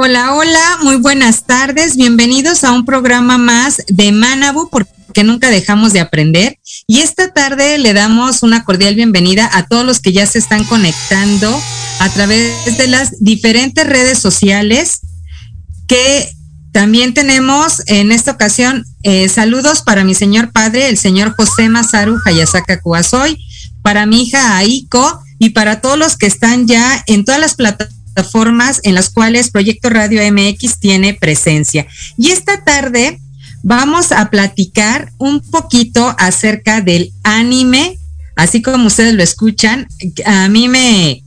Hola, hola, muy buenas tardes. Bienvenidos a un programa más de Manabu, porque nunca dejamos de aprender. Y esta tarde le damos una cordial bienvenida a todos los que ya se están conectando a través de las diferentes redes sociales que también tenemos en esta ocasión eh, saludos para mi señor padre, el señor José Masaru Hayasaka Kuasoy, para mi hija Aiko y para todos los que están ya en todas las plataformas en las cuales Proyecto Radio MX tiene presencia. Y esta tarde vamos a platicar un poquito acerca del anime, así como ustedes lo escuchan. A mí me,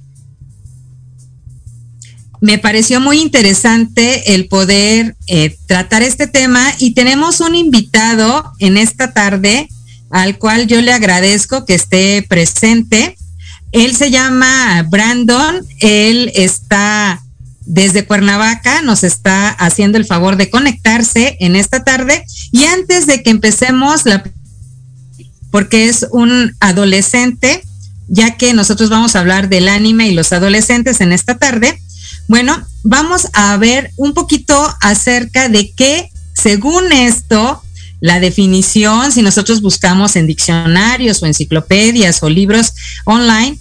me pareció muy interesante el poder eh, tratar este tema y tenemos un invitado en esta tarde al cual yo le agradezco que esté presente. Él se llama Brandon, él está desde Cuernavaca, nos está haciendo el favor de conectarse en esta tarde y antes de que empecemos la porque es un adolescente, ya que nosotros vamos a hablar del anime y los adolescentes en esta tarde. Bueno, vamos a ver un poquito acerca de qué, según esto, la definición, si nosotros buscamos en diccionarios o enciclopedias o libros online,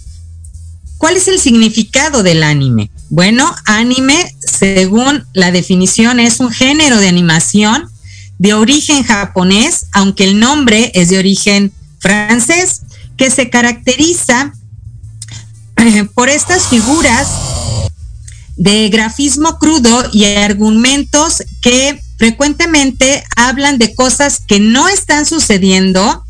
¿cuál es el significado del anime? Bueno, anime, según la definición, es un género de animación de origen japonés, aunque el nombre es de origen francés, que se caracteriza por estas figuras de grafismo crudo y argumentos que frecuentemente hablan de cosas que no están sucediendo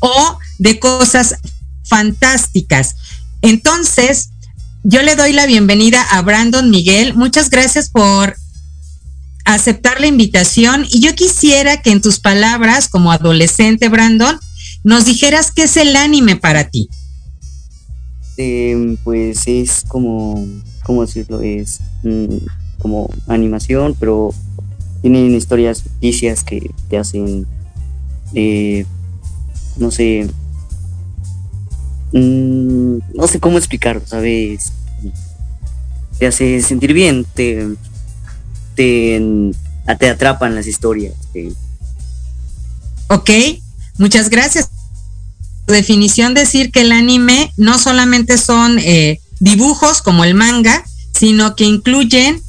o de cosas fantásticas. Entonces, yo le doy la bienvenida a Brandon Miguel. Muchas gracias por aceptar la invitación y yo quisiera que en tus palabras como adolescente, Brandon, nos dijeras qué es el anime para ti. Eh, pues es como, ¿cómo decirlo? Es mm, como animación, pero tienen historias ficticias que te hacen, eh, no sé, mm, no sé cómo explicarlo, ¿sabes? Te hace sentir bien, te, te, te atrapan las historias. Ok, muchas gracias. Definición decir que el anime no solamente son eh, dibujos como el manga, sino que incluyen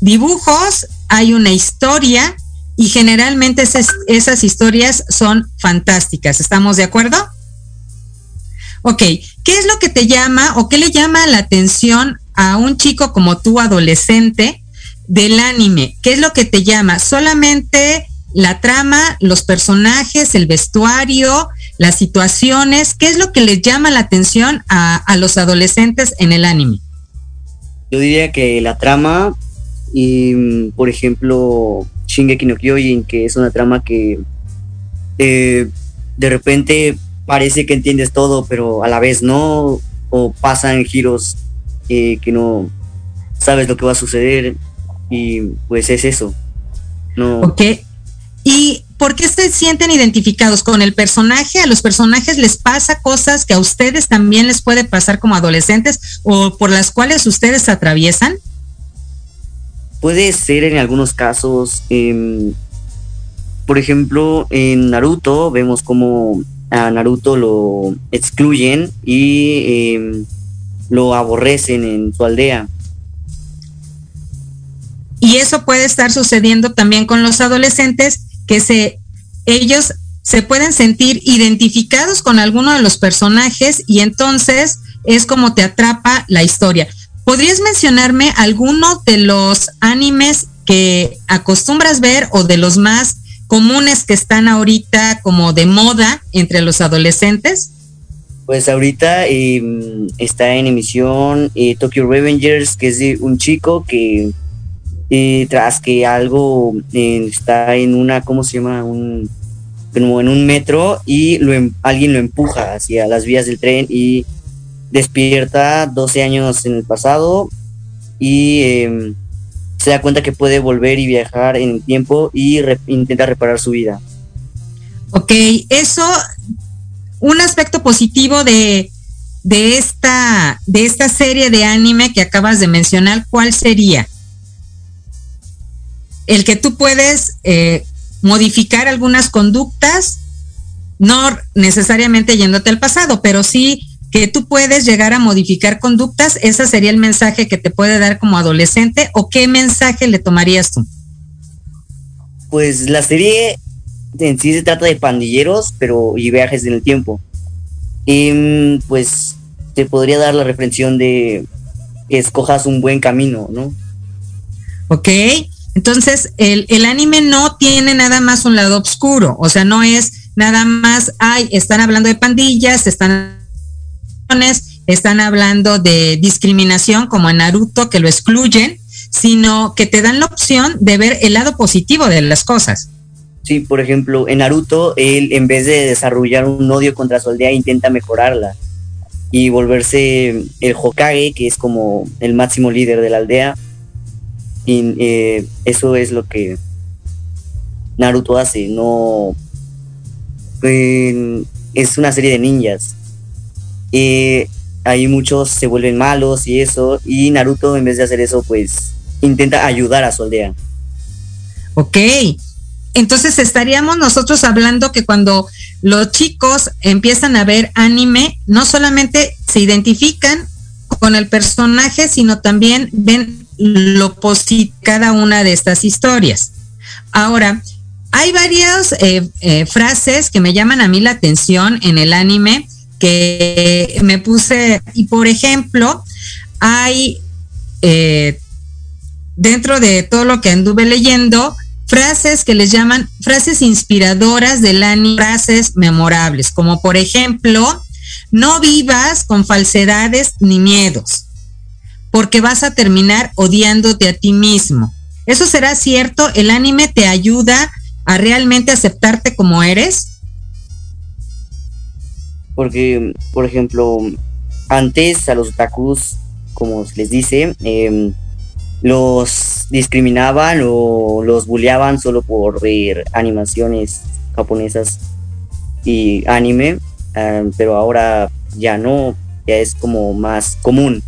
dibujos, hay una historia y generalmente esas, esas historias son fantásticas. ¿Estamos de acuerdo? Ok, ¿qué es lo que te llama o qué le llama la atención a un chico como tú, adolescente, del anime? ¿Qué es lo que te llama? ¿Solamente la trama, los personajes, el vestuario, las situaciones, ¿qué es lo que les llama la atención a, a los adolescentes en el anime? Yo diría que la trama y, por ejemplo, Shingeki no Kyojin, que es una trama que eh, de repente parece que entiendes todo, pero a la vez no, o pasan giros eh, que no sabes lo que va a suceder y pues es eso. No, ¿Ok? ¿Y por qué se sienten identificados con el personaje? ¿A los personajes les pasa cosas que a ustedes también les puede pasar como adolescentes o por las cuales ustedes atraviesan? Puede ser en algunos casos, em, por ejemplo, en Naruto vemos como a Naruto lo excluyen y em, lo aborrecen en su aldea. Y eso puede estar sucediendo también con los adolescentes que se ellos se pueden sentir identificados con alguno de los personajes y entonces es como te atrapa la historia. ¿Podrías mencionarme alguno de los animes que acostumbras ver o de los más comunes que están ahorita como de moda entre los adolescentes? Pues ahorita em, está en emisión eh, Tokyo Revengers, que es un chico que eh, tras que algo eh, está en una, ¿cómo se llama? Un, como en un metro y lo, em- alguien lo empuja hacia las vías del tren y despierta 12 años en el pasado y em, se da cuenta que puede volver y viajar en el tiempo y re- intenta reparar su vida. Ok, eso, un aspecto positivo de, de, esta, de esta serie de anime que acabas de mencionar, ¿cuál sería? El que tú puedes eh, modificar algunas conductas, no necesariamente yéndote al pasado, pero sí que tú puedes llegar a modificar conductas, ese sería el mensaje que te puede dar como adolescente, o qué mensaje le tomarías tú? Pues la serie en sí se trata de pandilleros, pero y viajes en el tiempo. Y mm, pues te podría dar la reflexión de que escojas un buen camino, ¿no? ¿Ok? Entonces, el, el anime no tiene nada más un lado oscuro, o sea, no es nada más, ay, están hablando de pandillas, están están hablando de discriminación como en Naruto que lo excluyen, sino que te dan la opción de ver el lado positivo de las cosas. Sí, por ejemplo, en Naruto, él en vez de desarrollar un odio contra su aldea, intenta mejorarla y volverse el Hokage, que es como el máximo líder de la aldea. Y eh, eso es lo que Naruto hace, no... es una serie de ninjas. Eh, ahí muchos se vuelven malos y eso, y Naruto en vez de hacer eso, pues intenta ayudar a su aldea. Ok, entonces estaríamos nosotros hablando que cuando los chicos empiezan a ver anime, no solamente se identifican con el personaje, sino también ven lo positivo cada una de estas historias. Ahora, hay varias eh, eh, frases que me llaman a mí la atención en el anime que me puse, y por ejemplo, hay eh, dentro de todo lo que anduve leyendo, frases que les llaman frases inspiradoras del anime, frases memorables, como por ejemplo, no vivas con falsedades ni miedos, porque vas a terminar odiándote a ti mismo. ¿Eso será cierto? ¿El anime te ayuda a realmente aceptarte como eres? Porque, por ejemplo, antes a los otakus, como les dice, eh, los discriminaban o los bulleaban solo por ver animaciones japonesas y anime, eh, pero ahora ya no, ya es como más común.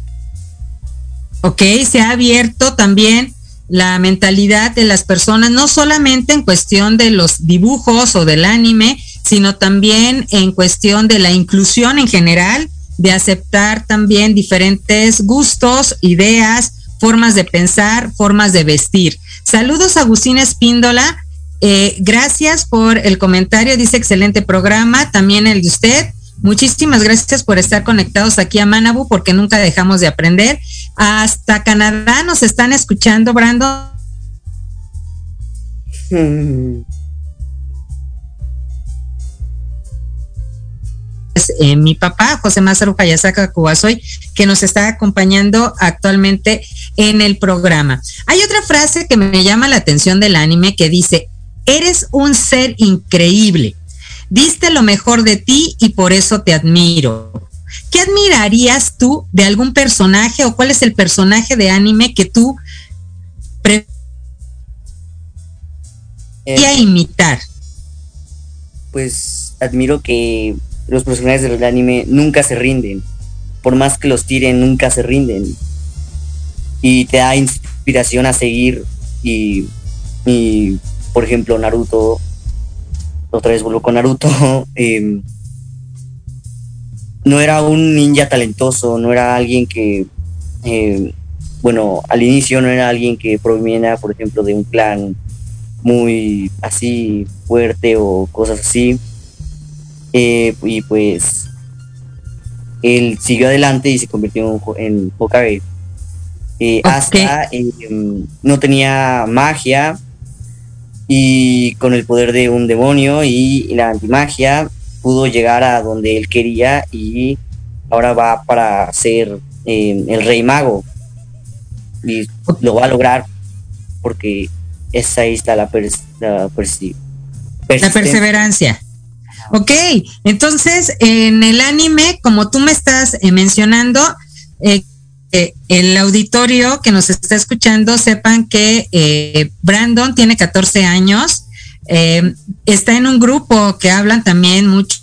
Ok, se ha abierto también la mentalidad de las personas, no solamente en cuestión de los dibujos o del anime, sino también en cuestión de la inclusión en general, de aceptar también diferentes gustos, ideas, formas de pensar, formas de vestir. Saludos a Agustín Espíndola, eh, gracias por el comentario, dice excelente programa, también el de usted. Muchísimas gracias por estar conectados aquí a Manabu porque nunca dejamos de aprender. Hasta Canadá nos están escuchando, Brando. Hmm. Eh, mi papá, José Mázaro Payasaca Cubasoy, que nos está acompañando actualmente en el programa. Hay otra frase que me llama la atención del anime que dice, eres un ser increíble diste lo mejor de ti y por eso te admiro. ¿Qué admirarías tú de algún personaje o cuál es el personaje de anime que tú preferirías Eh, imitar? pues admiro que los personajes del anime nunca se rinden. Por más que los tiren, nunca se rinden. Y te da inspiración a seguir. Y, y, por ejemplo, Naruto, otra vez vuelvo con Naruto, em, no era un ninja talentoso, no era alguien que, em, bueno, al inicio no era alguien que proviniera, por ejemplo, de un clan muy así fuerte o cosas así. Eh, y pues él siguió adelante y se convirtió en, Ho- en Hokage. Eh. Hasta eh, no tenía magia y con el poder de un demonio y la antimagia pudo llegar a donde él quería y ahora va para ser eh, el rey mago y lo va a lograr porque esa está la, pers- la persi- La perseverancia. Ok, entonces en el anime, como tú me estás eh, mencionando, eh, el auditorio que nos está escuchando sepan que eh, Brandon tiene 14 años, eh, está en un grupo que hablan también mucho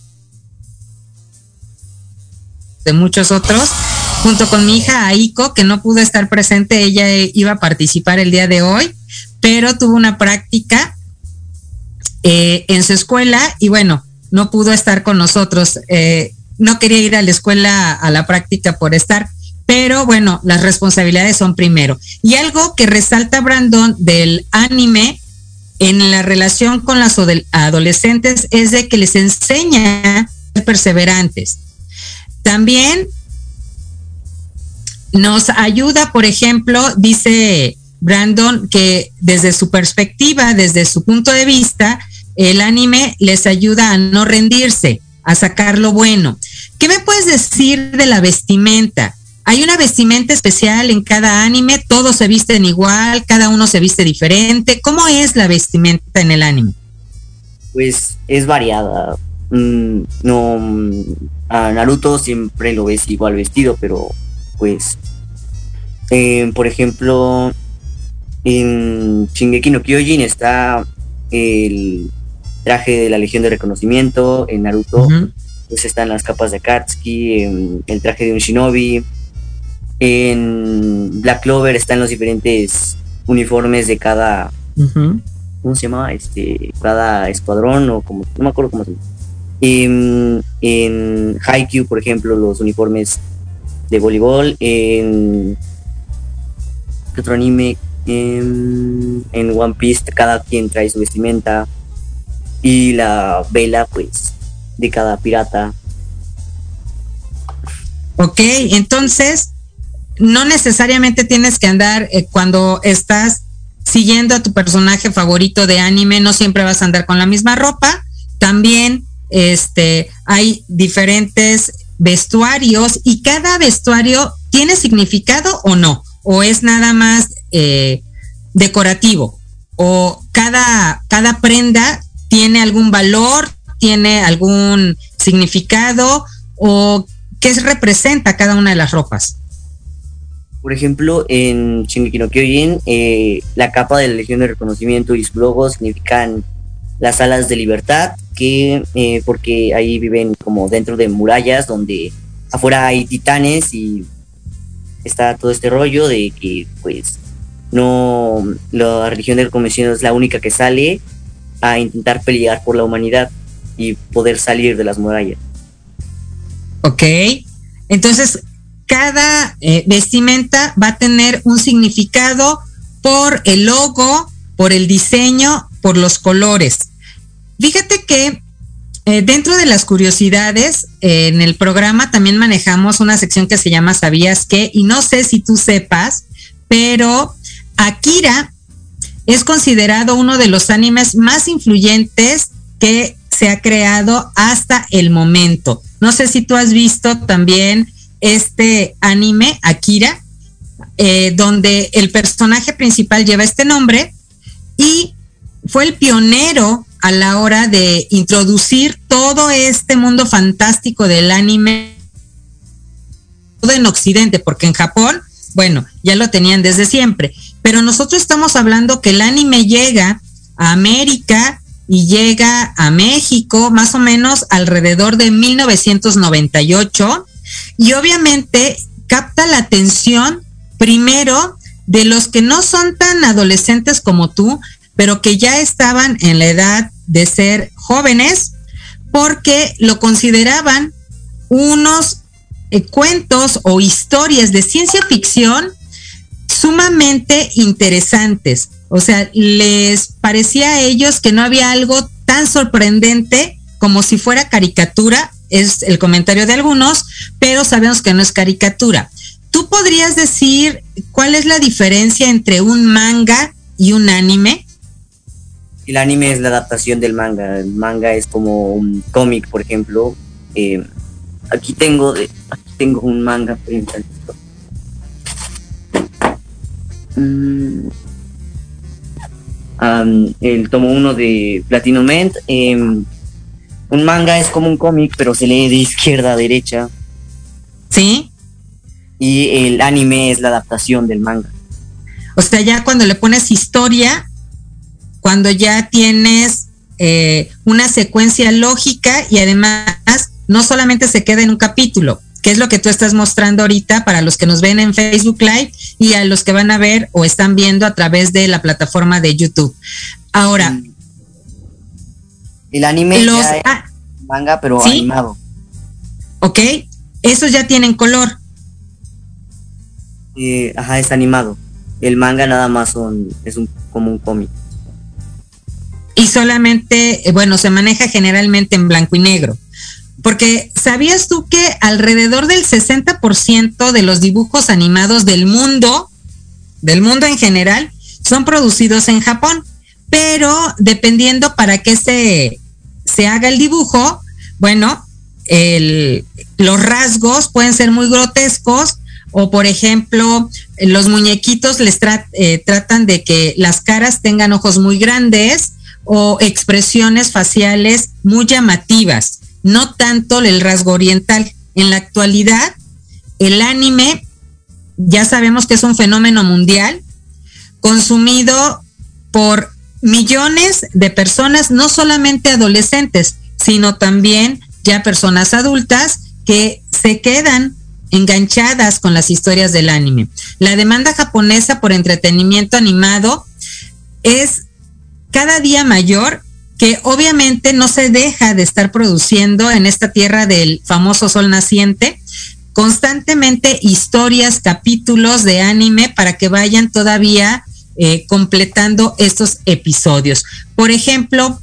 de muchos otros, junto con mi hija Aiko, que no pudo estar presente, ella eh, iba a participar el día de hoy, pero tuvo una práctica en su escuela y bueno, no pudo estar con nosotros. No quería ir a la escuela a la práctica por estar, pero bueno, las responsabilidades son primero. Y algo que resalta Brandon del anime en la relación con las adolescentes es de que les enseña a ser perseverantes. También nos ayuda, por ejemplo, dice Brandon, que desde su perspectiva, desde su punto de vista, el anime les ayuda a no rendirse, a sacar lo bueno. ¿Qué me puedes decir de la vestimenta? ¿Hay una vestimenta especial en cada anime? ¿Todos se visten igual? ¿Cada uno se viste diferente? ¿Cómo es la vestimenta en el anime? pues es variada. Mm, no, a Naruto siempre lo ves igual vestido, pero pues, eh, por ejemplo, en Shingeki no Kyojin está el traje de la Legión de Reconocimiento, en Naruto pues están las capas de Akatsuki, en el traje de un shinobi, en Black Clover están los diferentes uniformes de cada. ¿cómo se llama? Este, cada escuadrón o como, no me acuerdo cómo se llama. En, en Haikyuu, por ejemplo, los uniformes de voleibol, en ¿qué otro anime? En, en One Piece cada quien trae su vestimenta y la vela, pues, de cada pirata. Ok, entonces no necesariamente tienes que andar eh, cuando estás siguiendo a tu personaje favorito de anime, no siempre vas a andar con la misma ropa. También este, hay diferentes vestuarios y cada vestuario tiene significado o no, o es nada más eh, decorativo, o cada, cada prenda tiene algún valor, tiene algún significado, o qué representa cada una de las ropas. Por ejemplo, en Shingeki no Kyojin, eh, la capa de la Legión de Reconocimiento y su logo significan las alas de libertad, que eh, porque ahí viven como dentro de murallas donde afuera hay titanes y está todo este rollo de que pues no la religión del reconocimiento es la única que sale a intentar pelear por la humanidad y poder salir de las murallas. Ok, entonces cada eh, vestimenta va a tener un significado por el logo, por el diseño, por los colores. Fíjate que eh, dentro de las curiosidades, eh, en el programa también manejamos una sección que se llama ¿Sabías qué? Y no sé si tú sepas, pero Akira es considerado uno de los animes más influyentes que se ha creado hasta el momento. No sé si tú has visto también este anime, Akira, eh, donde el personaje principal lleva este nombre y fue el pionero a la hora de introducir todo este mundo fantástico del anime en Occidente, porque en Japón, bueno, ya lo tenían desde siempre, pero nosotros estamos hablando que el anime llega a América y llega a México más o menos alrededor de 1998 y obviamente capta la atención primero de los que no son tan adolescentes como tú, pero que ya estaban en la edad de ser jóvenes porque lo consideraban unos eh, cuentos o historias de ciencia ficción sumamente interesantes. O sea, les parecía a ellos que no había algo tan sorprendente como si fuera caricatura, es el comentario de algunos, pero sabemos que no es caricatura. ¿Tú podrías decir cuál es la diferencia entre un manga y un anime? El anime es la adaptación del manga. El manga es como un cómic, por ejemplo. Eh, aquí tengo de, aquí tengo un manga. Um, el tomo uno de Platinum. Eh, un manga es como un cómic, pero se lee de izquierda a derecha. ¿Sí? Y el anime es la adaptación del manga. O sea, ya cuando le pones historia, cuando ya tienes eh, una secuencia lógica y además no solamente se queda en un capítulo, que es lo que tú estás mostrando ahorita para los que nos ven en Facebook Live y a los que van a ver o están viendo a través de la plataforma de YouTube. Ahora, El anime los, ya es manga, pero ¿Sí? animado. ok, esos ya tienen color. Eh, ajá, es animado. El manga nada más son, es un, como un cómic. y solamente, eh, bueno, se maneja generalmente en blanco y negro. Porque ¿sabías tú que alrededor del 60% de los dibujos animados del mundo, del mundo en general, son producidos en Japón? Pero dependiendo para qué se, se haga el dibujo, bueno, el- los rasgos pueden ser muy grotescos o por ejemplo los muñequitos les eh, tratan de que las caras tengan ojos muy grandes o expresiones faciales muy llamativas, no tanto el rasgo oriental. En la actualidad, el anime ya sabemos que es un fenómeno mundial consumido por millones de personas, no solamente adolescentes, sino también ya personas adultas que se quedan enganchadas con las historias del anime. La demanda japonesa por entretenimiento animado es cada día mayor que obviamente no se deja de estar produciendo en esta tierra del famoso sol naciente constantemente historias, capítulos de anime para que vayan todavía eh, completando estos episodios. Por ejemplo,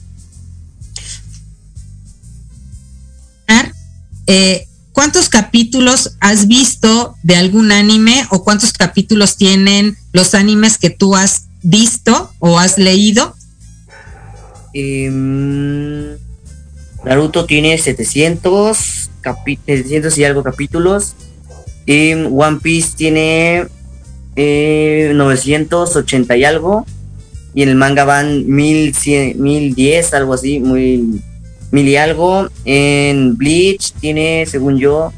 eh, ¿cuántos capítulos has visto de algún anime o cuántos capítulos tienen los animes que tú has visto o has leído? Em, Naruto tiene 700, capi- 700 y algo capítulos. Em, One Piece tiene eh, 980 y algo. Y en el manga van 1100, 1010, algo así, muy, mil y algo. En Bleach tiene, según yo,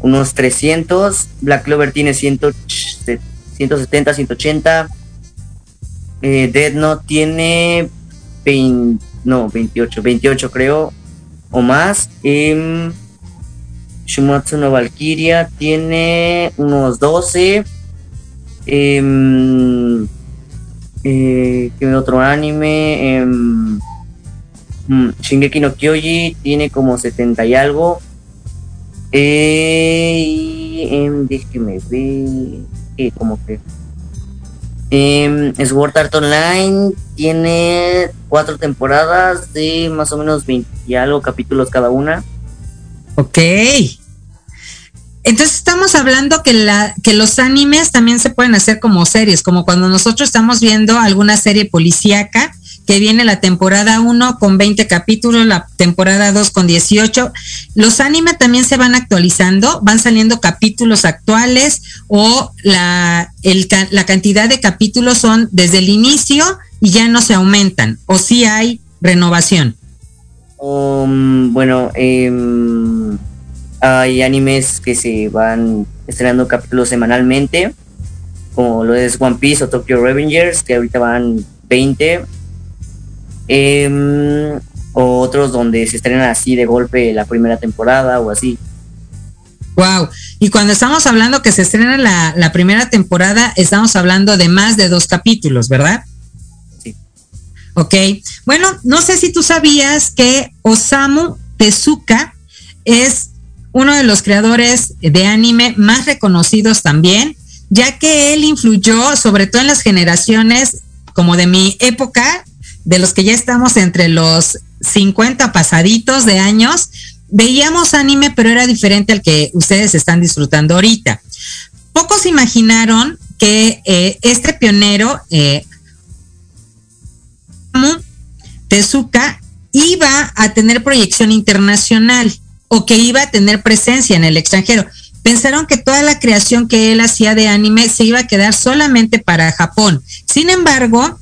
unos 300. Black Clover tiene 100, 170, 180. Eh, Dead Note tiene 20, no, 28, 28 creo, o más. Em, Shumatsu no Valkyria tiene unos 12. Em, eh, ¿Qué otro anime? Mm, Shingeki no Kyoji tiene como 70 y algo. Eh, em, déjeme ver. eh, como que. Em, Sword Art Online tiene cuatro temporadas de más o menos 20 y algo capítulos cada una. Ok. Entonces estamos hablando que, la, que los animes también se pueden hacer como series, como cuando nosotros estamos viendo alguna serie policíaca, que viene la temporada 1 con 20 capítulos, la temporada 2 con 18. Los anime también se van actualizando, van saliendo capítulos actuales o la, cantidad de capítulos son desde el inicio y ya no se aumentan, o si sí hay renovación. Um, bueno, eh, hay animes que se van estrenando capítulos semanalmente, como lo es One Piece o Tokyo Revengers, que ahorita van 20. Eh, o otros donde se estrenan así de golpe la primera temporada o así. Wow. Y cuando estamos hablando que se estrena la, la, primera temporada, estamos hablando de más de dos capítulos, ¿verdad? Sí. Ok. Bueno, no sé si tú sabías que Osamu Tezuka es uno de los creadores de anime más reconocidos también, ya que él influyó sobre todo en las generaciones como de mi época, de los que ya estamos entre los 50 pasaditos de años, veíamos anime, pero era diferente al que ustedes están disfrutando ahorita. Pocos imaginaron que eh, este pionero, eh, Tezuka, iba a tener proyección internacional o que iba a tener presencia en el extranjero. Pensaron que toda la creación que él hacía de anime se iba a quedar solamente para Japón. Sin embargo,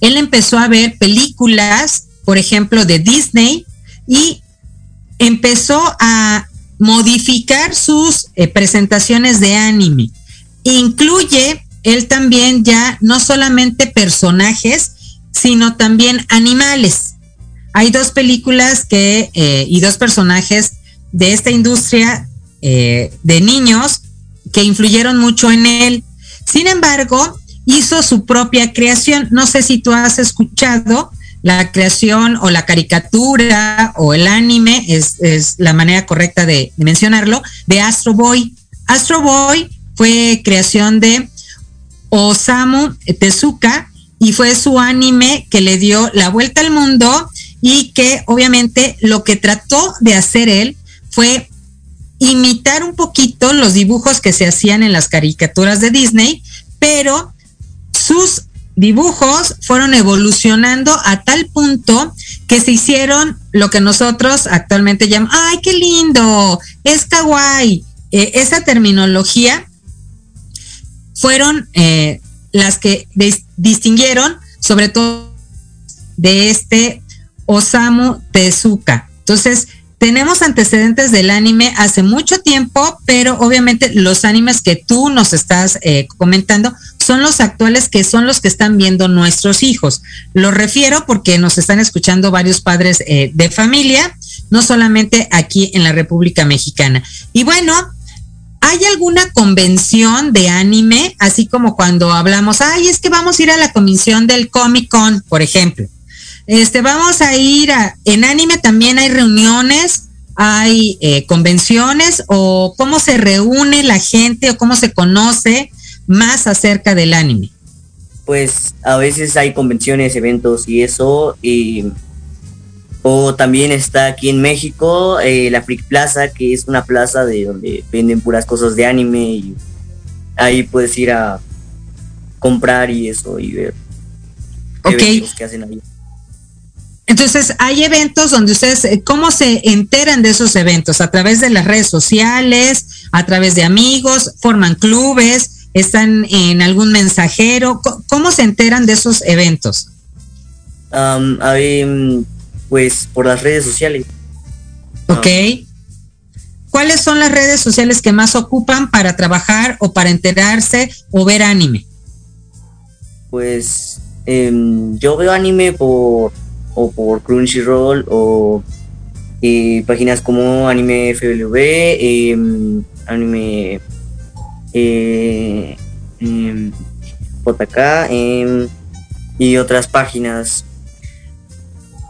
él empezó a ver películas, por ejemplo, de Disney y empezó a modificar sus eh, presentaciones de anime. Incluye él también ya no solamente personajes, sino también animales. Hay dos películas que eh, y dos personajes de esta industria eh, de niños que influyeron mucho en él. Sin embargo, hizo su propia creación. No sé si tú has escuchado la creación o la caricatura o el anime, es, es la manera correcta de, de, mencionarlo, de Astro Boy. Astro Boy fue creación de Osamu Tezuka y fue su anime que le dio la vuelta al mundo y que obviamente lo que trató de hacer él fue imitar un poquito los dibujos que se hacían en las caricaturas de Disney, pero sus dibujos fueron evolucionando a tal punto que se hicieron lo que nosotros actualmente llamamos, ¡ay, qué lindo! Es kawaii. Eh, esa terminología fueron eh, las que distinguieron sobre todo de este Osamu Tezuka. Entonces, tenemos antecedentes del anime hace mucho tiempo, pero obviamente los animes que tú nos estás eh, comentando son los actuales que son los que están viendo nuestros hijos. Lo refiero porque nos están escuchando varios padres eh, de familia, no solamente aquí en la República Mexicana. Y bueno, ¿hay alguna convención de anime? Así como cuando hablamos, ay, es que vamos a ir a la convención del Comic Con, por ejemplo. Este, vamos a ir a, en anime también hay reuniones, hay eh, convenciones o cómo se reúne la gente o cómo se conoce más acerca del anime? Pues a veces hay convenciones, eventos y eso. Y, o también está aquí en México eh, la Freak Plaza, que es una plaza de donde venden puras cosas de anime y ahí puedes ir a comprar y eso y ver okay. que hacen ahí. Entonces, hay eventos donde ustedes, eh, ¿cómo se enteran de esos eventos? ¿A través de las redes sociales? ¿A través de amigos? ¿Forman clubes? están en algún mensajero? ¿Cómo se enteran de esos eventos? Um, hay, pues por las redes sociales. Ok. ¿Cuáles son las redes sociales que más ocupan para trabajar o para enterarse o ver anime? Pues eh, yo veo anime por o por Crunchyroll o eh, páginas como Anime FLV, eh, Anime eh, JK eh, y otras páginas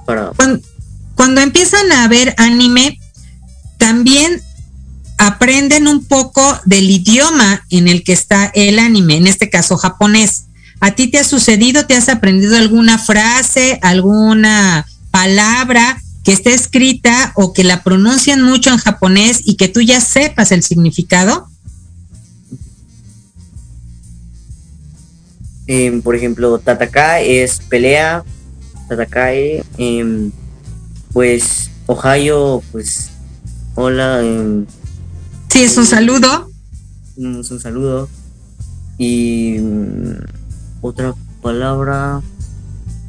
para cuando empiezan a ver anime también aprenden un poco del idioma en el que está el anime, en este caso japonés. ¿A ti te ha sucedido, te has aprendido alguna frase, alguna palabra que esté escrita o que la pronuncian mucho en japonés y que tú ya sepas el significado? em, por ejemplo, Tatakae es pelea, Tatakae, em, pues Ohio, pues hola, em, Sí, es un saludo. un, un saludo. Y mm, otra palabra.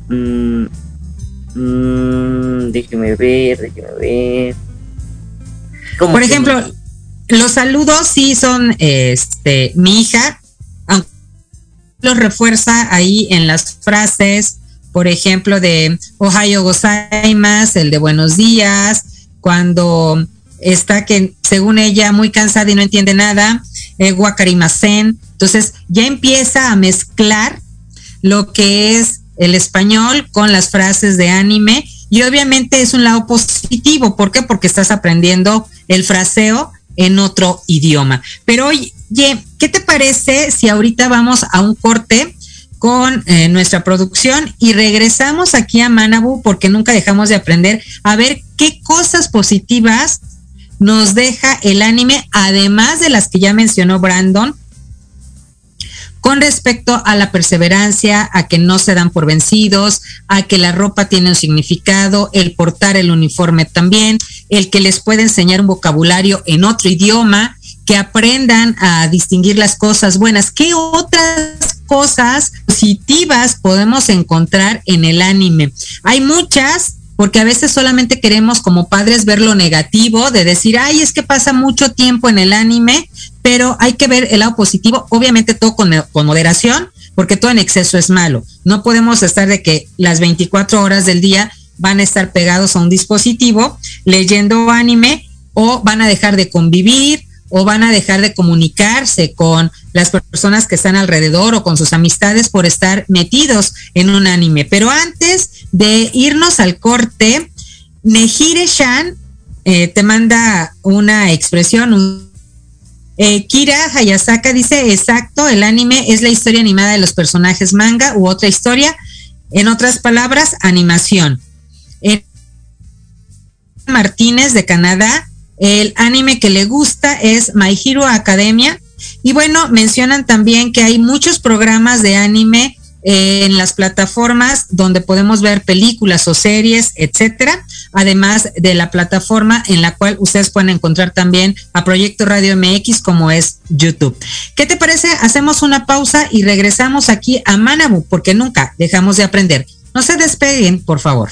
mm, mm, déjeme ver, déjeme ver. ¿Cómo Por ejemplo, no? los saludos sí son este mi hija, aunque los refuerza ahí en las frases, por ejemplo, de Ohio gozaimasu, el de buenos días, cuando está que según ella muy cansada y no entiende nada, eh, wakarimasen. Entonces ya empieza a mezclar lo que es el español con las frases de anime y obviamente es un lado positivo. ¿Por qué? Porque estás aprendiendo el fraseo en otro idioma. Pero oye, ¿qué te parece si ahorita vamos a un corte con eh, nuestra producción y regresamos aquí a Manabu porque nunca dejamos de aprender a ver qué cosas positivas nos deja el anime, además de las que ya mencionó Brandon, con respecto a la perseverancia, a que no se dan por vencidos, a que la ropa tiene un significado, el portar el uniforme también, el que les puede enseñar un vocabulario en otro idioma, que aprendan a distinguir las cosas buenas. ¿Qué otras cosas positivas podemos encontrar en el anime? Hay muchas, porque a veces solamente queremos como padres ver lo negativo, de decir, ay, es que pasa mucho tiempo en el anime, pero hay que ver el lado positivo, obviamente todo con, con, moderación, porque todo en exceso es malo. No podemos estar de que las 24 horas del día van a estar pegados a un dispositivo leyendo anime o van a dejar de convivir o van a dejar de comunicarse con las personas que están alrededor o con sus amistades por estar metidos en un anime. Pero antes de irnos al corte, Nejire Shan eh, te manda una expresión, un eh, Kira Hayasaka dice, exacto, el anime es la historia animada de los personajes manga u otra historia. En otras palabras, animación. Martínez de Canadá, el anime que le gusta es My Hero Academia. Y bueno, mencionan también que hay muchos programas de anime en las plataformas donde podemos ver películas o series, etcétera, además de la plataforma en la cual ustedes pueden encontrar también a Proyecto Radio MX como es YouTube. ¿Qué te parece? Hacemos una pausa y regresamos aquí a Manabu porque nunca dejamos de aprender. No se despeguen, por favor.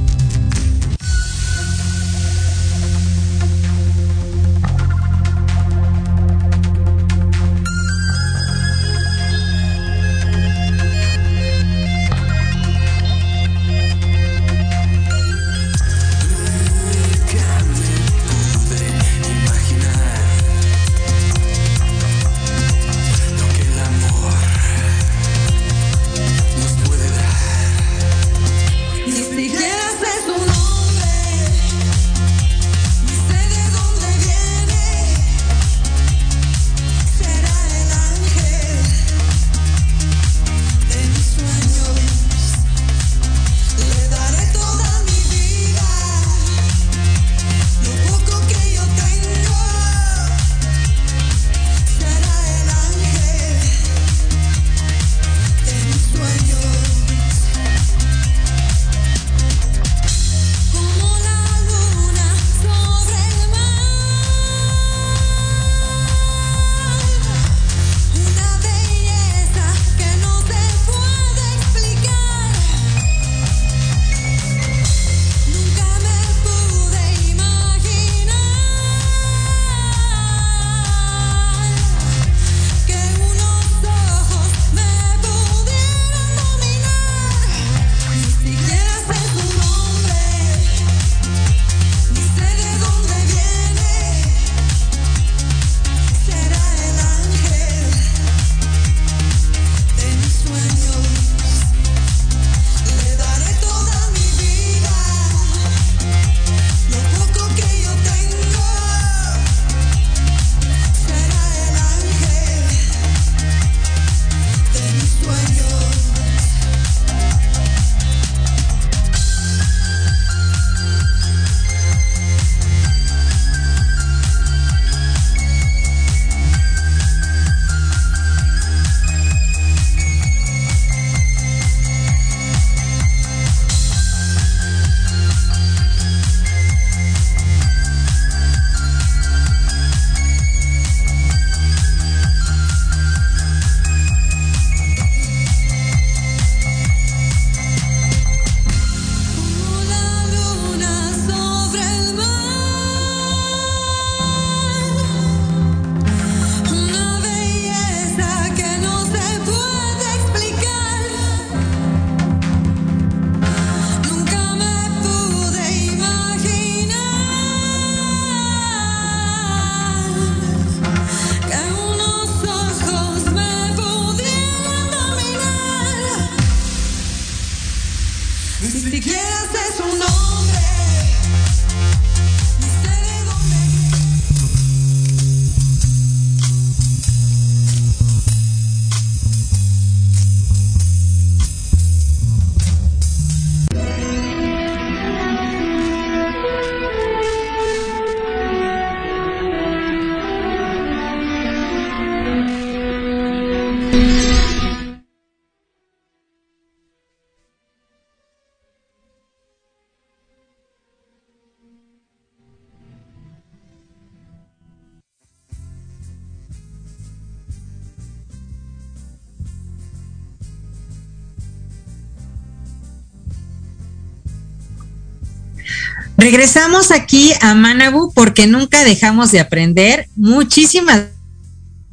Regresamos aquí a Manabu porque nunca dejamos de aprender. Muchísimas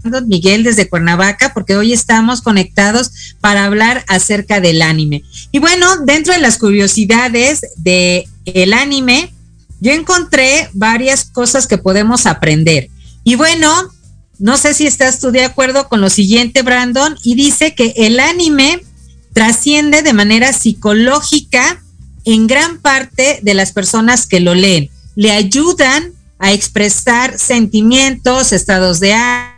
Don Miguel desde Cuernavaca, porque hoy estamos conectados para hablar acerca del anime. Y bueno, dentro de las curiosidades de el anime, yo encontré varias cosas que podemos aprender. Y bueno, no sé si estás tú de acuerdo con lo siguiente, Brandon, y dice que el anime trasciende de manera psicológica en gran parte de las personas que lo leen. Le ayudan a expresar sentimientos, estados de ánimo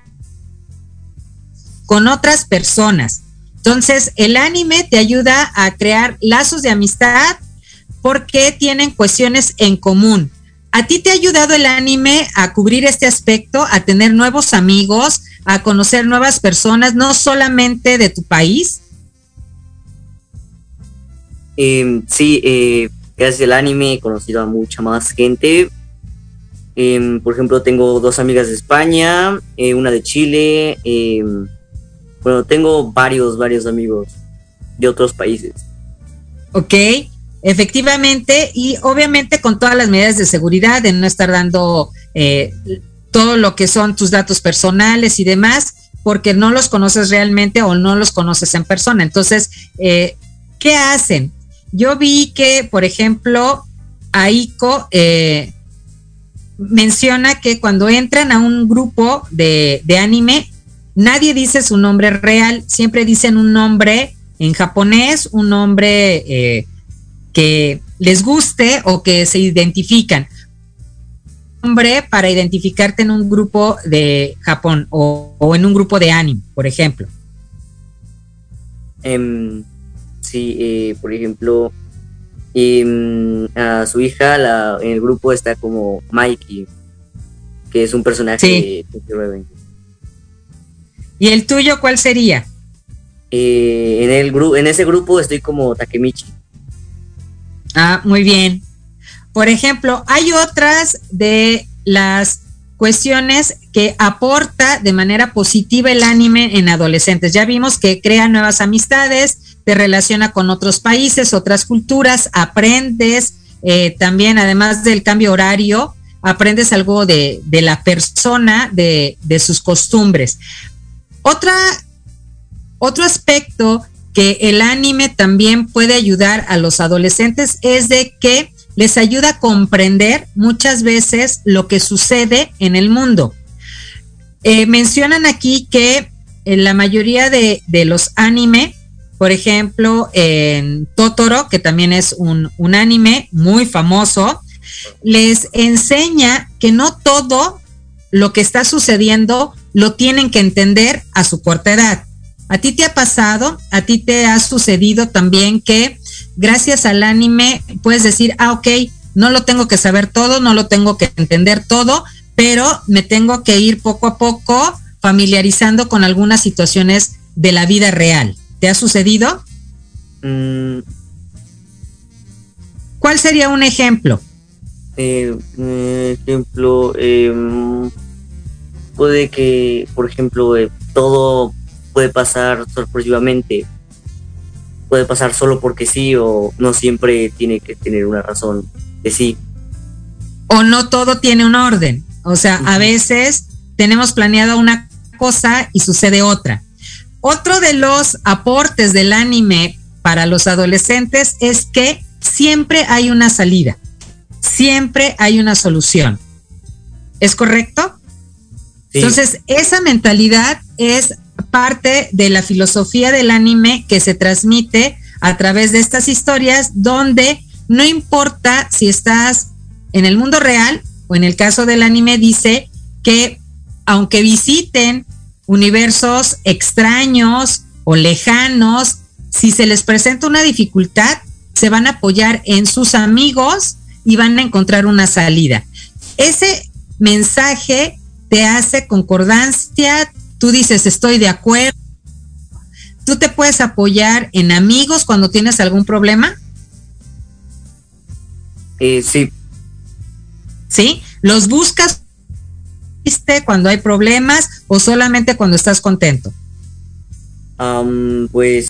con otras personas. Entonces, el anime te ayuda a crear lazos de amistad porque tienen cuestiones en común. ¿A ti te ha ayudado el anime a cubrir este aspecto, a tener nuevos amigos, a conocer nuevas personas, no solamente de tu país? Eh, sí, eh, gracias al anime he conocido a mucha más gente. Eh, por ejemplo, tengo dos amigas de España, eh, una de Chile. eh, bueno, tengo varios, varios amigos de otros países. Ok, efectivamente, y obviamente con todas las medidas de seguridad, de no estar dando eh, todo lo que son tus datos personales y demás, porque no los conoces realmente o no los conoces en persona. Entonces, eh, ¿qué hacen? Yo vi que, por ejemplo, Aiko eh, menciona que cuando entran a un grupo de, de anime, nadie dice su nombre real, siempre dicen un nombre en japonés, un nombre eh, que les guste o que se identifican. Nombre para identificarte en un grupo de Japón o, en un grupo de anime, por ejemplo. Em, sí, eh, por ejemplo, em, a su hija la, en el grupo está como Mikey, que es un personaje Sí. de. ¿Y el tuyo cuál sería? Eh, en, el gru en ese grupo estoy como Takemichi. Ah, muy bien. Por ejemplo, hay otras de las cuestiones que aporta de manera positiva el anime en adolescentes. Ya vimos que crea nuevas amistades, te relaciona con otros países, otras culturas, aprendes eh, también, además del cambio horario, aprendes algo de, la persona, de, sus costumbres. Otro aspecto que el anime también puede ayudar a los adolescentes es de que les ayuda a comprender muchas veces lo que sucede en el mundo. Eh, mencionan aquí que en la mayoría de, de los anime, por ejemplo, en Totoro, que también es un, anime muy famoso, les enseña que no todo lo que está sucediendo lo tienen que entender a su corta edad. ¿A ti te ha pasado? ¿A ti te ha sucedido también que gracias al anime puedes decir, ah, ok, no lo tengo que saber todo, no lo tengo que entender todo, pero me tengo que ir poco a poco familiarizando con algunas situaciones de la vida real? ¿Te ha sucedido? Mm, ¿Cuál sería un ejemplo? eh, eh, ejemplo, em, puede que, por ejemplo, eh, todo puede pasar sorpresivamente. Puede pasar solo porque sí o no siempre tiene que tener una razón de sí. o no todo tiene un orden. O sea, a veces tenemos planeada una cosa y sucede otra. Otro de los aportes del anime para los adolescentes es que siempre hay una salida, siempre hay una solución. ¿Es correcto? Sí. Entonces, esa mentalidad es parte de la filosofía del anime que se transmite a través de estas historias donde no importa si estás en el mundo real o en el caso del anime dice que aunque visiten universos extraños o lejanos, si se les presenta una dificultad, se van a apoyar en sus amigos y van a encontrar una salida. Ese mensaje te hace concordancia, tú dices estoy de acuerdo, tú te puedes apoyar en amigos cuando tienes algún problema, Eh, sí, ¿sí? Los buscas ¿viste? cuando hay problemas o solamente cuando estás contento. pues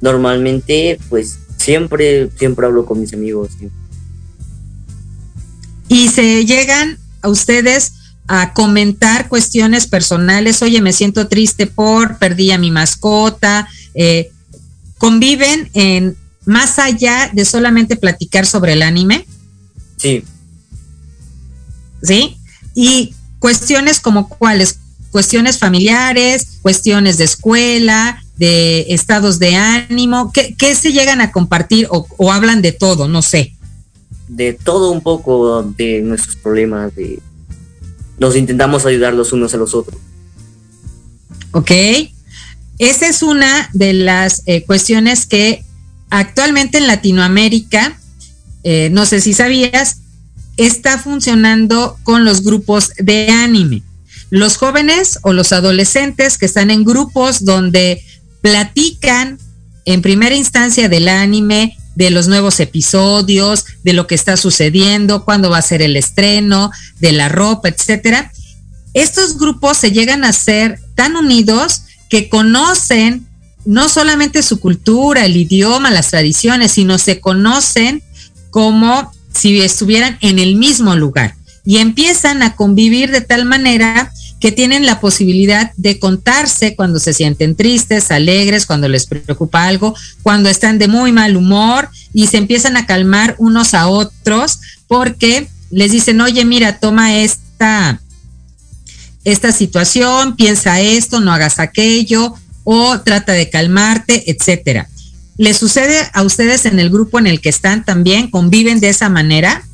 normalmente, pues siempre, siempre hablo con mis amigos. y se llegan a ustedes a comentar cuestiones personales, oye, me siento triste por, perdí a mi mascota, eh, conviven en más allá de solamente platicar sobre el anime, Sí, ¿sí? Y cuestiones como cuáles, cuestiones familiares, cuestiones de escuela, de estados de ánimo, ¿qué, qué se llegan a compartir o, o hablan de todo? No sé. de todo un poco de nuestros problemas, de nos intentamos ayudar los unos a los otros. ¿Ok? Esa es una de las eh, cuestiones que actualmente en Latinoamérica, eh, no sé si sabías, está funcionando con los grupos de anime. Los jóvenes o los adolescentes que están en grupos donde platican en primera instancia del anime, de los nuevos episodios, de lo que está sucediendo, cuándo va a ser el estreno, de la ropa, etcétera. Estos grupos se llegan a ser tan unidos que conocen no solamente su cultura, el idioma, las tradiciones, sino se conocen como si estuvieran en el mismo lugar y empiezan a convivir de tal manera que tienen la posibilidad de contarse cuando se sienten tristes, alegres, cuando les preocupa algo, cuando están de muy mal humor y se empiezan a calmar unos a otros porque les dicen, oye, mira, toma esta, esta situación, piensa esto, no hagas aquello, o trata de calmarte, etcétera. ¿Les sucede a ustedes en el grupo en el que están también? ¿Conviven de esa manera?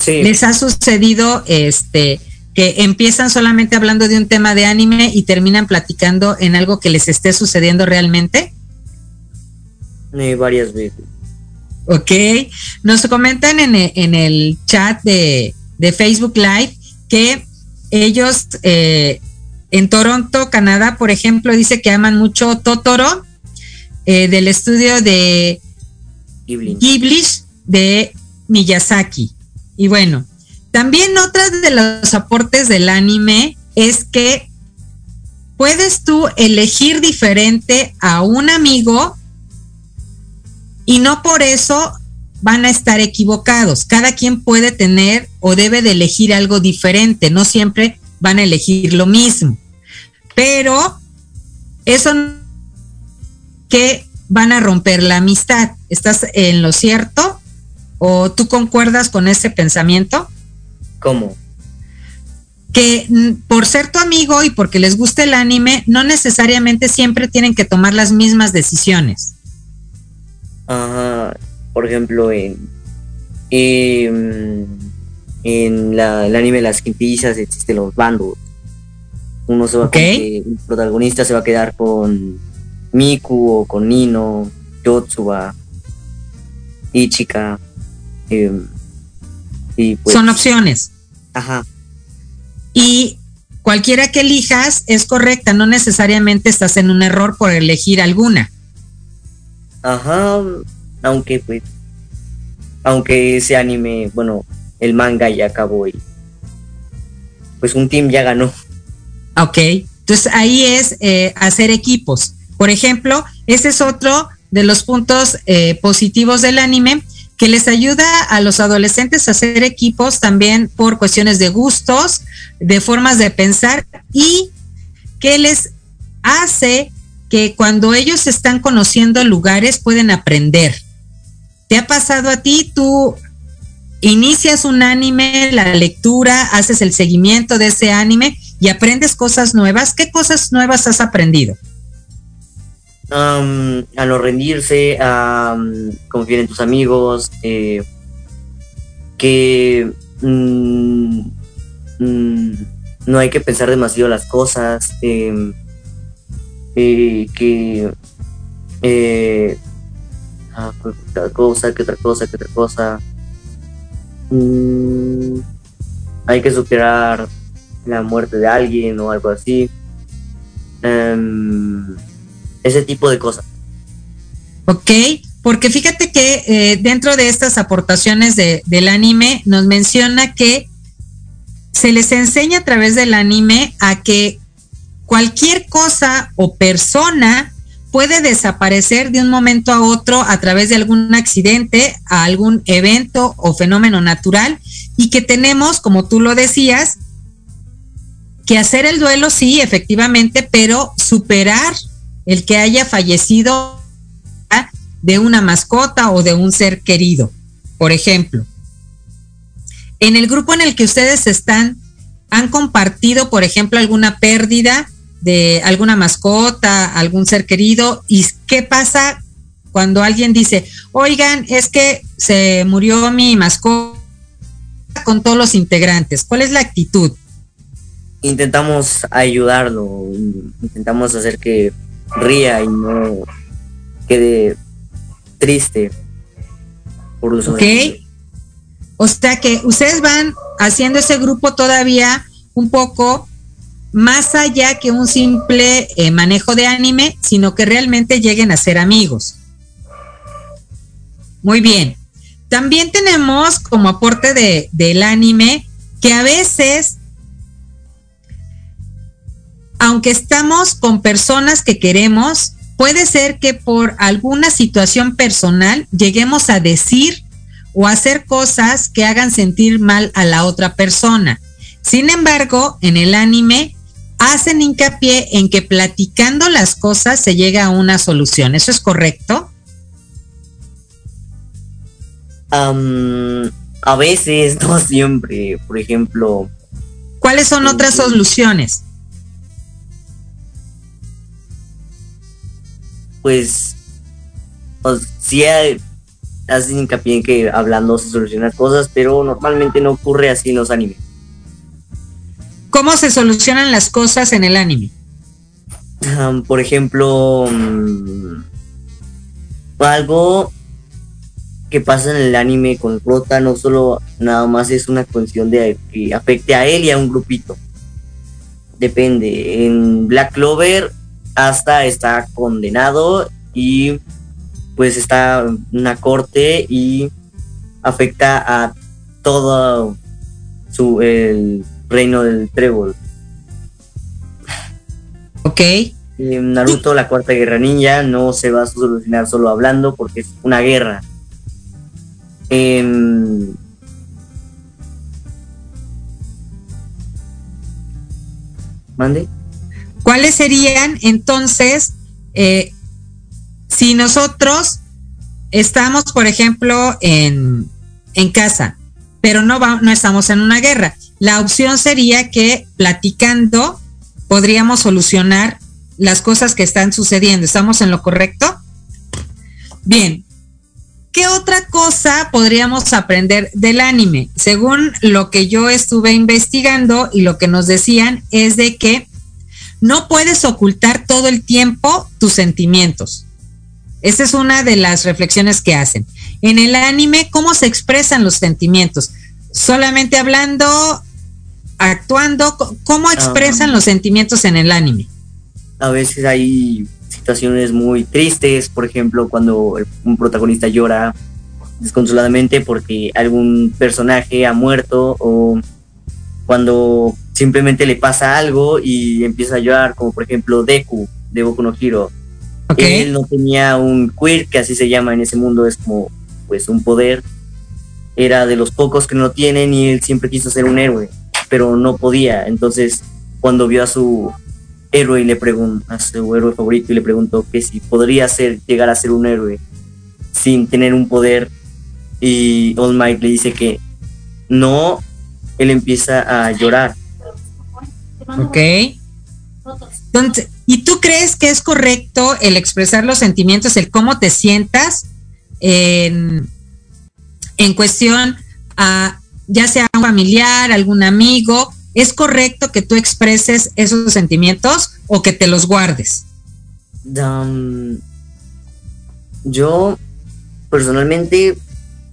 Sí, ¿Les ha sucedido este que empiezan solamente hablando de un tema de anime y terminan platicando en algo que les esté sucediendo realmente? eh, varias veces. Ok. Nos comentan en el, en el chat de, de Facebook Live que ellos eh, en Toronto, Canadá, por ejemplo, dice que aman mucho Totoro eh, del estudio de Ghibli. De Miyazaki. Y bueno, también otra de los aportes del anime es que puedes tú elegir diferente a un amigo y no por eso van a estar equivocados. Cada quien puede tener o debe de elegir algo diferente, no siempre van a elegir lo mismo. Pero eso que van a romper la amistad. ¿Estás en lo cierto? ¿O tú concuerdas con ese pensamiento? ¿Cómo? Que por ser tu amigo y porque les gusta el anime, no necesariamente siempre tienen que tomar las mismas decisiones. Ajá, por ejemplo, en, en, en la, el anime las quintillizas existen los bandos. Uno se va Ok. con que un protagonista se va a quedar con Miku o con Nino, Yotsuba, Ichika. em, y pues, Son opciones. ajá, Y cualquiera que elijas es correcta, no necesariamente estás en un error por elegir alguna. ajá, aunque pues, aunque ese anime, bueno, el manga ya acabó y pues un team ya ganó. Ok, entonces ahí es eh, hacer equipos. Por ejemplo, ese es otro de los puntos eh, positivos del anime que les ayuda a los adolescentes a hacer equipos también por cuestiones de gustos, de formas de pensar y que les hace que cuando ellos están conociendo lugares pueden aprender. ¿Te ha pasado a ti? Tú inicias un anime, la lectura, haces el seguimiento de ese anime y aprendes cosas nuevas. ¿Qué cosas nuevas has aprendido? A no rendirse, a confiar en tus amigos, eh, que mm, mm, no hay que pensar demasiado las cosas, em, eh, que eh, ah, pues, otra cosa, que otra cosa, que otra cosa. Mm, hay que superar la muerte de alguien o algo así. Em, ese tipo de cosas. ¿Ok? Porque fíjate que eh, dentro de estas aportaciones de- del anime nos menciona que se les enseña a través del anime a que cualquier cosa o persona puede desaparecer de un momento a otro a través de algún accidente, a algún evento o fenómeno natural y que tenemos, como tú lo decías, que hacer el duelo, sí, efectivamente, pero superar el que haya fallecido de una mascota o de un ser querido, por ejemplo. En el grupo en el que ustedes están, ¿han compartido, por ejemplo, alguna pérdida de alguna mascota, algún ser querido? ¿Y qué pasa cuando alguien dice, oigan, es que se murió mi mascota con todos los integrantes? ¿Cuál es la actitud? Intentamos ayudarlo, intentamos hacer que ría y no quede triste por los Ok. O sea que ustedes van haciendo ese grupo todavía un poco más allá que un simple eh, manejo de anime, sino que realmente lleguen a ser amigos. Muy bien. También tenemos como aporte de, del anime que a veces, aunque estamos con personas que queremos, puede ser que por alguna situación personal lleguemos a decir o hacer cosas que hagan sentir mal a la otra persona. Sin embargo, en el anime hacen hincapié en que platicando las cosas se llega a una solución. ¿Eso es correcto? A veces, no siempre. Por ejemplo, ¿Cuáles son otras soluciones? Pues, o sí hacen hincapié en que hablando se solucionan cosas, pero normalmente no ocurre así en los animes. ¿Cómo se solucionan las cosas en el anime? Por ejemplo, mm, algo que pasa en el anime con Rota no solo nada más es una cuestión de que afecte a él y a un grupito. Depende. En Black Clover hasta está condenado y pues está una corte y afecta a todo su el reino del trébol. Ok. Naruto, la cuarta guerra ninja, no se va a solucionar solo hablando porque es una guerra. En- ¿Mande? ¿Cuáles serían entonces, eh, si nosotros estamos, por ejemplo, en, casa, pero no estamos en una guerra? La opción sería que platicando podríamos solucionar las cosas que están sucediendo. ¿Estamos en lo correcto? Bien. ¿Qué otra cosa podríamos aprender del anime? Según lo que yo estuve investigando y lo que nos decían es de que no puedes ocultar todo el tiempo tus sentimientos. Esa es una de las reflexiones que hacen. En el anime, ¿cómo se expresan los sentimientos? Solamente hablando, actuando, ¿cómo expresan los sentimientos en el anime? A veces hay situaciones muy tristes, por ejemplo, cuando un protagonista llora desconsoladamente porque algún personaje ha muerto o cuando simplemente le pasa algo y empieza a llorar, como por ejemplo Deku de Boku no Hero. Ok. Él no tenía un queer, que así se llama en ese mundo, es como pues un poder. Era de los pocos que no tienen y él siempre quiso ser un héroe, pero no podía. Entonces, cuando vio a su héroe y le preguntó a su héroe favorito y le preguntó que si podría ser llegar a ser un héroe sin tener un poder y All Might le dice que no, él empieza a llorar. Ok. Entonces, ¿y tú crees que es correcto el expresar los sentimientos, el cómo te sientas en, en cuestión a ya sea un familiar, algún amigo? ¿Es correcto que tú expreses esos sentimientos o que te los guardes? Um, yo personalmente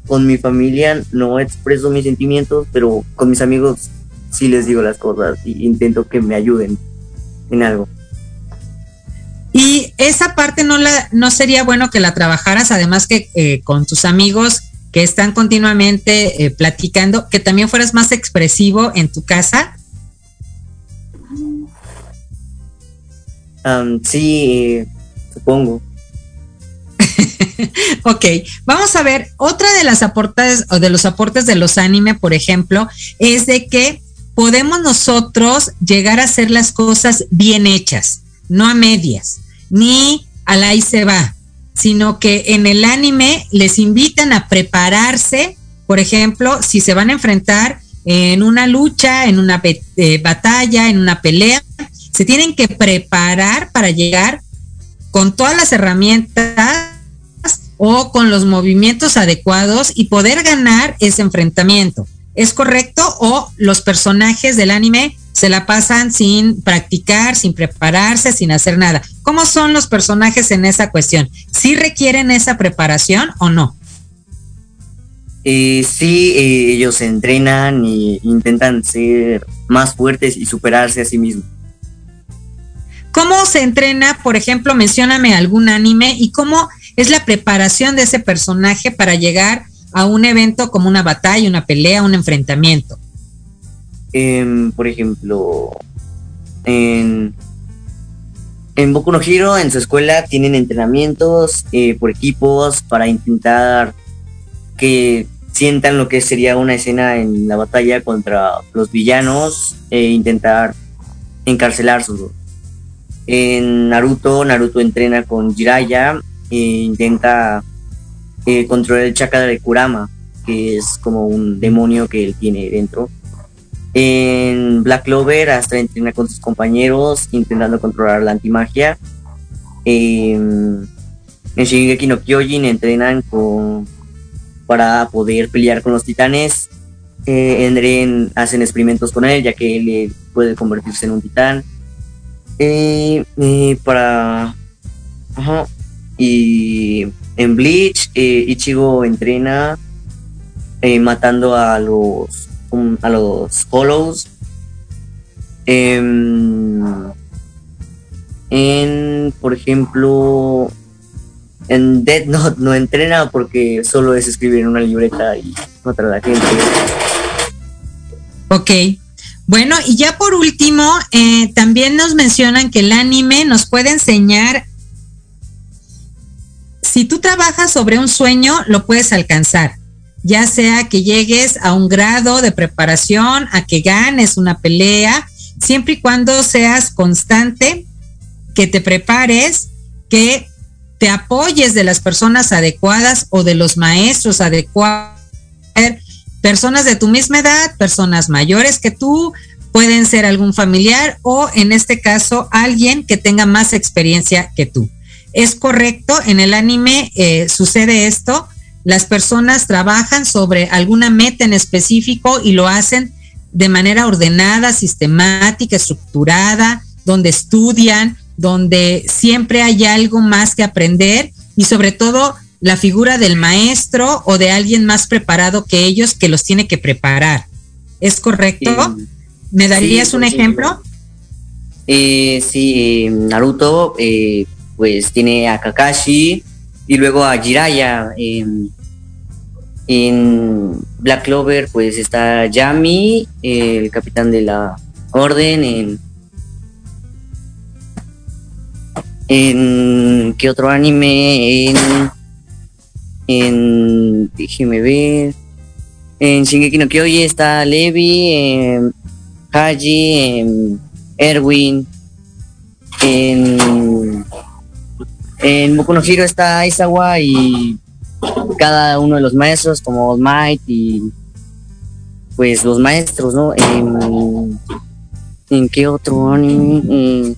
con mi familia no expreso mis sentimientos, pero con mis amigos sí les digo las cosas y intento que me ayuden en algo. Y esa parte no la no sería bueno que la trabajaras, además que eh, con tus amigos que están continuamente eh, platicando, que también fueras más expresivo en tu casa. Um, sí, supongo. Ok, vamos a ver, otra de las aportes o de los aportes de los anime, por ejemplo, es de que podemos nosotros llegar a hacer las cosas bien hechas, no a medias, ni a la y se va, sino que en el anime les invitan a prepararse, por ejemplo, si se van a enfrentar en una lucha, en una eh, batalla, en una pelea, se tienen que preparar para llegar con todas las herramientas o con los movimientos adecuados y poder ganar ese enfrentamiento. ¿Es correcto? ¿O los personajes del anime se la pasan sin practicar, sin prepararse, sin hacer nada? ¿Cómo son los personajes en esa cuestión? ¿Sí requieren esa preparación o no? Eh, sí, eh, ellos se entrenan e intentan ser más fuertes y superarse a sí mismos. ¿Cómo se entrena? Por ejemplo, mencióname algún anime y cómo es la preparación de ese personaje para llegar a un evento como una batalla, una pelea, un enfrentamiento. Por ejemplo, en, en Boku no Hero, en su escuela, tienen entrenamientos eh, por equipos para intentar que sientan lo que sería una escena en la batalla contra los villanos e intentar encarcelarlos. En Naruto, Naruto entrena con Jiraiya e intenta eh, controlar el chakra de Kurama, que es como un demonio que él tiene dentro. En Black Clover hasta entrena con sus compañeros intentando controlar la antimagia. En, en Shingeki no Kyojin entrenan con para poder pelear con los titanes. Eh, en hacen experimentos con él ya que él eh, puede convertirse en un titán. Eh, eh, para ajá. Y en Bleach eh, Ichigo entrena eh, matando a los um, a los Hollows. Em, en, por ejemplo, en Dead Note no entrena porque solo es escribir en una libreta y matar a la gente. Ok. Bueno, y ya por último, eh, también nos mencionan que el anime nos puede enseñar, si tú trabajas sobre un sueño, lo puedes alcanzar, ya sea que llegues a un grado de preparación, a que ganes una pelea, siempre y cuando seas constante, que te prepares, que te apoyes de las personas adecuadas o de los maestros adecuados personas de tu misma edad, personas mayores que tú, pueden ser algún familiar o en este caso alguien que tenga más experiencia que tú. Es correcto, en el anime eh, sucede esto, las personas trabajan sobre alguna meta en específico y lo hacen de manera ordenada, sistemática, estructurada, donde estudian, donde siempre hay algo más que aprender y sobre todo la figura del maestro o de alguien más preparado que ellos que los tiene que preparar. ¿Es correcto? Sí. ¿Me darías Sí, un ejemplo? Eh, sí, eh, Naruto eh, pues tiene a Kakashi y luego a Jiraiya. En, en Black Clover pues está Yami, el capitán de la orden. En, en ¿qué otro anime? En, en déjeme ver. En Shingeki no Kyojin está Levi, en Haji, en Erwin. En, en Boku Hero está Aizawa y cada uno de los maestros como Might y pues los maestros, ¿no? En, ¿en qué otro anime?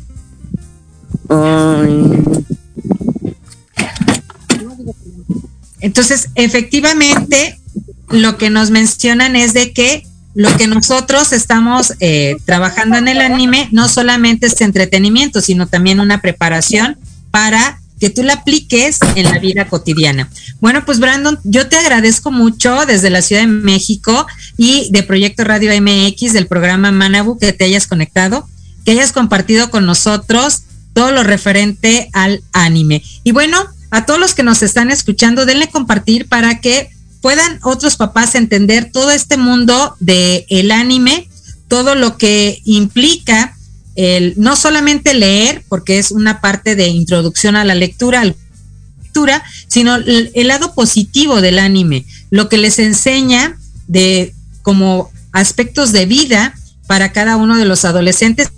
Entonces, efectivamente, lo que nos mencionan es de que lo que nosotros estamos eh, trabajando en el anime no solamente es entretenimiento, sino también una preparación para que tú la apliques en la vida cotidiana. Bueno, pues Brandon, yo te agradezco mucho desde la Ciudad de México y de Proyecto Radio MX del programa Manabu que te hayas conectado, que hayas compartido con nosotros todo lo referente al anime. Y bueno, a todos los que nos están escuchando, denle compartir para que puedan otros papás entender todo este mundo del el anime, todo lo que implica el no solamente leer, porque es una parte de introducción a la lectura, sino el, el lado positivo del anime, lo que les enseña de como aspectos de vida para cada uno de los adolescentes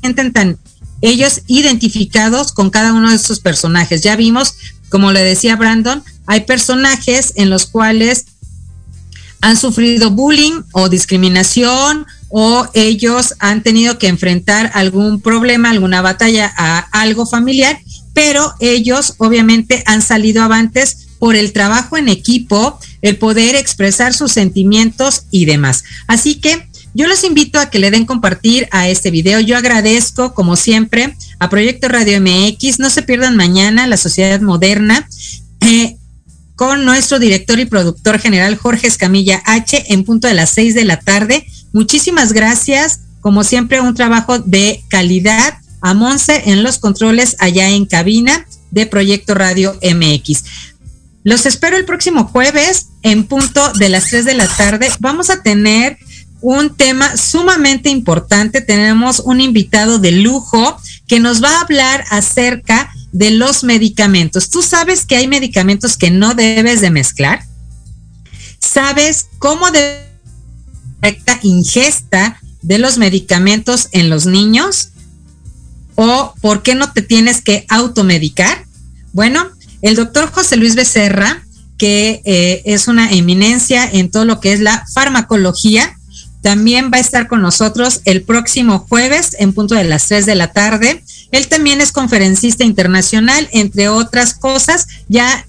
sienten tan ellos identificados con cada uno de estos personajes. Ya vimos, como le decía Brandon, hay personajes en los cuales han sufrido bullying o discriminación o ellos han tenido que enfrentar algún problema, alguna batalla a algo familiar, pero ellos obviamente han salido avantes por el trabajo en equipo, el poder expresar sus sentimientos y demás. Así que yo los invito a que le den compartir a este video. Yo agradezco, como siempre, a Proyecto Radio MX. No se pierdan mañana la Sociedad Moderna. Eh, con nuestro director y productor general Jorge Escamilla H en punto de las seis de la tarde. Muchísimas gracias. Como siempre, un trabajo de calidad a Monse en los controles allá en cabina de Proyecto Radio MX. Los espero el próximo jueves en punto de las 3 de la tarde. Vamos a tener un tema sumamente importante. Tenemos un invitado de lujo que nos va a hablar acerca de los medicamentos. ¿Tú sabes que hay medicamentos que no debes de mezclar? ¿Sabes cómo de correcta ingesta de los medicamentos en los niños? ¿O por qué no te tienes que automedicar? Bueno, el doctor José Luis Becerra, que eh, es una eminencia en todo lo que es la farmacología, también va a estar con nosotros el próximo jueves en punto de las 3 de la tarde. Él también es conferencista internacional, entre otras cosas. Ya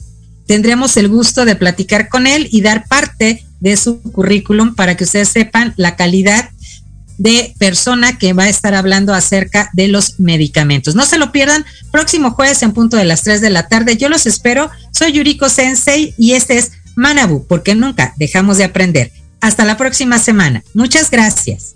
tendremos el gusto de platicar con él y dar parte de su currículum para que ustedes sepan la calidad de persona que va a estar hablando acerca de los medicamentos. No se lo pierdan, próximo jueves en punto de las 3 de la tarde. Yo los espero. Soy Yuriko Sensei y este es Manabu, porque nunca dejamos de aprender. Hasta la próxima semana. Muchas gracias.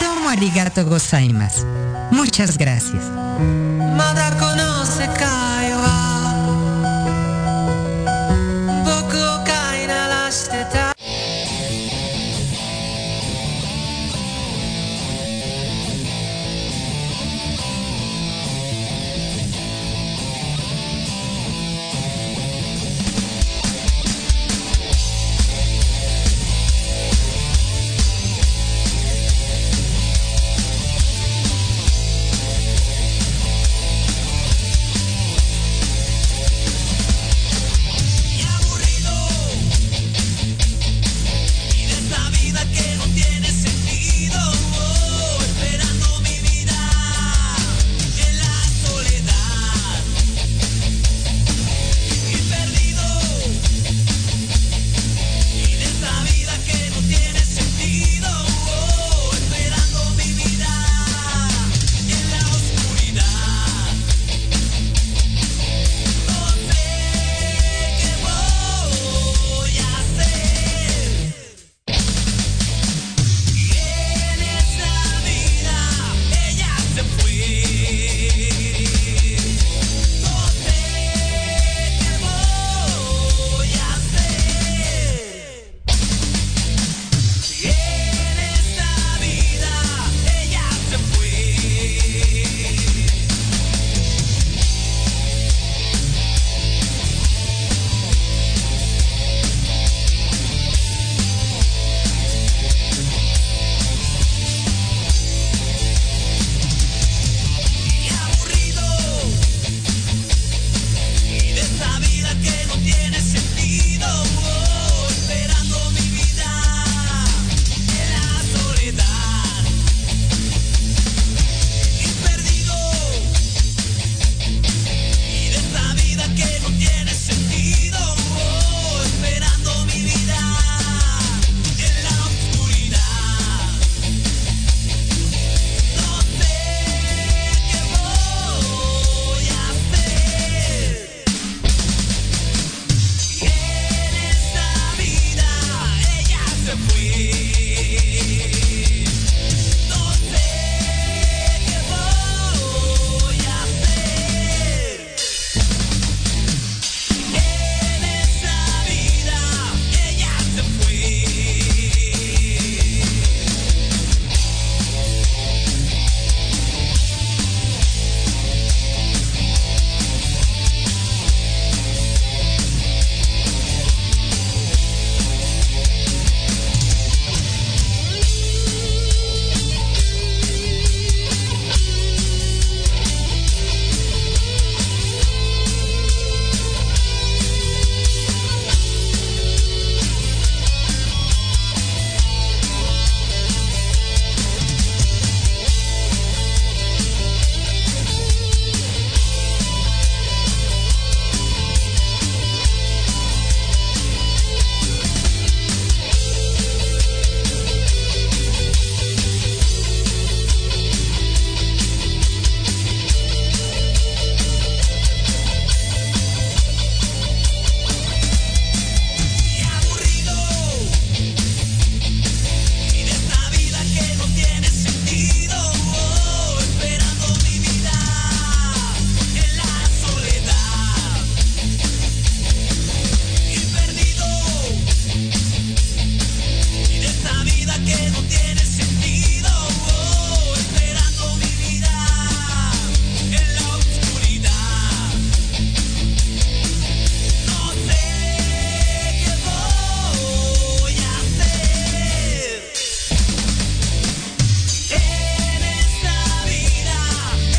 Domo arigato gozaimasu. Muchas gracias.